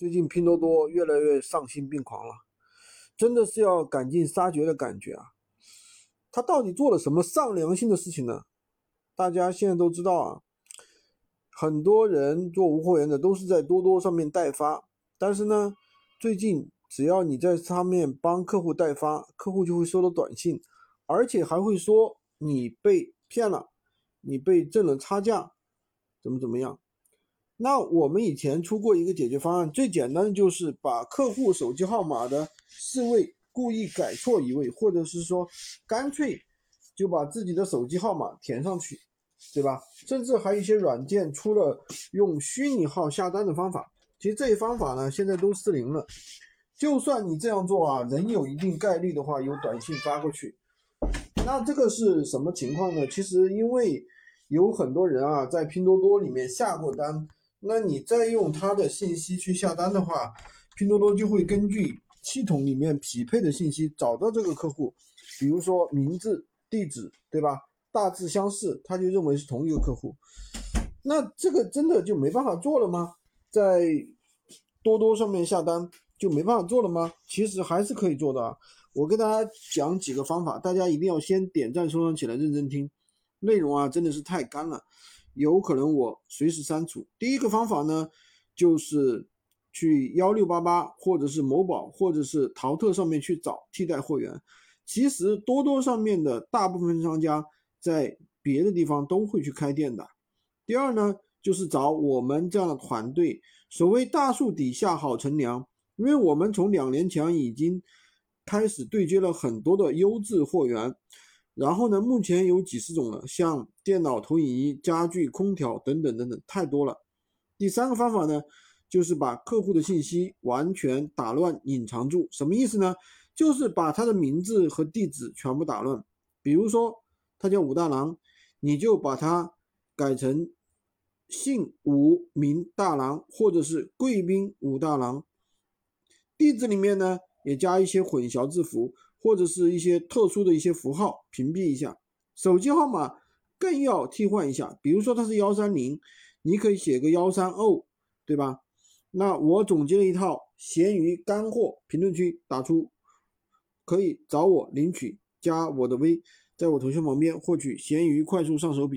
最近拼多多越来越丧心病狂了，真的是要赶尽杀绝的感觉啊！他到底做了什么丧良心的事情呢？大家现在都知道啊，很多人做无货源的都是在多多上面代发，但是呢，最近只要你在上面帮客户代发，客户就会收到短信，而且还会说你被骗了，你被挣了差价，怎么怎么样。那我们以前出过一个解决方案，最简单的就是把客户手机号码的四位故意改错一位，或者是说干脆就把自己的手机号码填上去，对吧？甚至还有一些软件出了用虚拟号下单的方法。其实这些方法呢，现在都失灵了。就算你这样做啊，仍有一定概率的话，有短信发过去。那这个是什么情况呢？其实因为有很多人啊，在拼多多里面下过单。那你再用他的信息去下单的话，拼多多就会根据系统里面匹配的信息找到这个客户，比如说名字、地址，对吧？大致相似，他就认为是同一个客户。那这个真的就没办法做了吗？在多多上面下单就没办法做了吗？其实还是可以做的啊。我跟大家讲几个方法，大家一定要先点赞收藏起来，认真听，内容啊真的是太干了。有可能我随时删除。第一个方法呢，就是去幺六八八或者是某宝或者是淘特上面去找替代货源。其实多多上面的大部分商家在别的地方都会去开店的。第二呢，就是找我们这样的团队。所谓大树底下好乘凉，因为我们从两年前已经开始对接了很多的优质货源。然后呢，目前有几十种了，像电脑、投影仪、家具、空调等等等等，太多了。第三个方法呢，就是把客户的信息完全打乱、隐藏住。什么意思呢？就是把他的名字和地址全部打乱。比如说他叫武大郎，你就把他改成姓武名大郎，或者是贵宾武大郎。地址里面呢，也加一些混淆字符。或者是一些特殊的一些符号，屏蔽一下。手机号码更要替换一下，比如说它是幺三零，你可以写个幺三二，对吧？那我总结了一套闲鱼干货，评论区打出，可以找我领取，加我的微，在我头像旁边获取闲鱼快速上手笔。